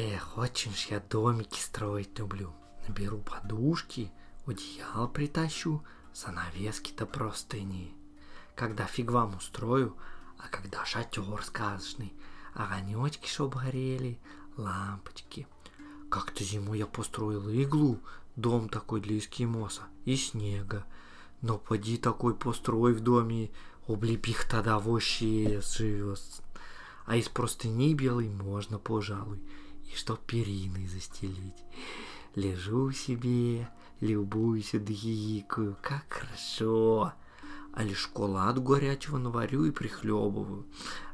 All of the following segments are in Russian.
Эх, очень ж я домики строить люблю. Наберу подушки, одеяло притащу, занавески-то простыни. Когда фиг вам устрою, а когда шатер сказочный, огонечки чтоб горели, лампочки. Как-то зимой я построил иглу, дом такой для эскимоса, и снега. Но поди такой построй в доме, облепих тогда вообще живет. А из простыней белой можно, пожалуй, и чтоб периной застелить. Лежу себе, любуюсь да гикаю, как хорошо. А лишь шоколад горячего наварю и прихлебываю,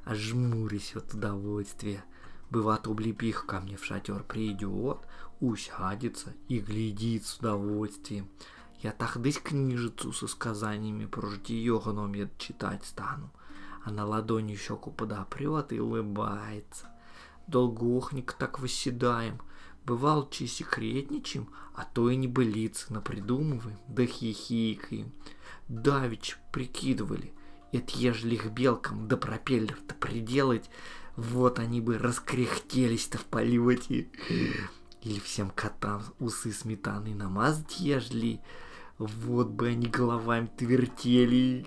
а жмурюсь от удовольствия. Бывает, облепих ко мне в шатер придет, усядется и глядит с удовольствием. Я тахдысь книжицу со сказаниями про житие гномья читать стану. А на ладони щеку подопрет и улыбается. Долгохник так восседаем. Бывал, чи секретничаем, а то и не былицы напридумываем, да хихикаем. Давич прикидывали, это ежели их белкам да пропеллер-то приделать, вот они бы раскряхтелись-то в полете. Или всем котам усы сметаны намазать ежели, вот бы они головами-то вертели.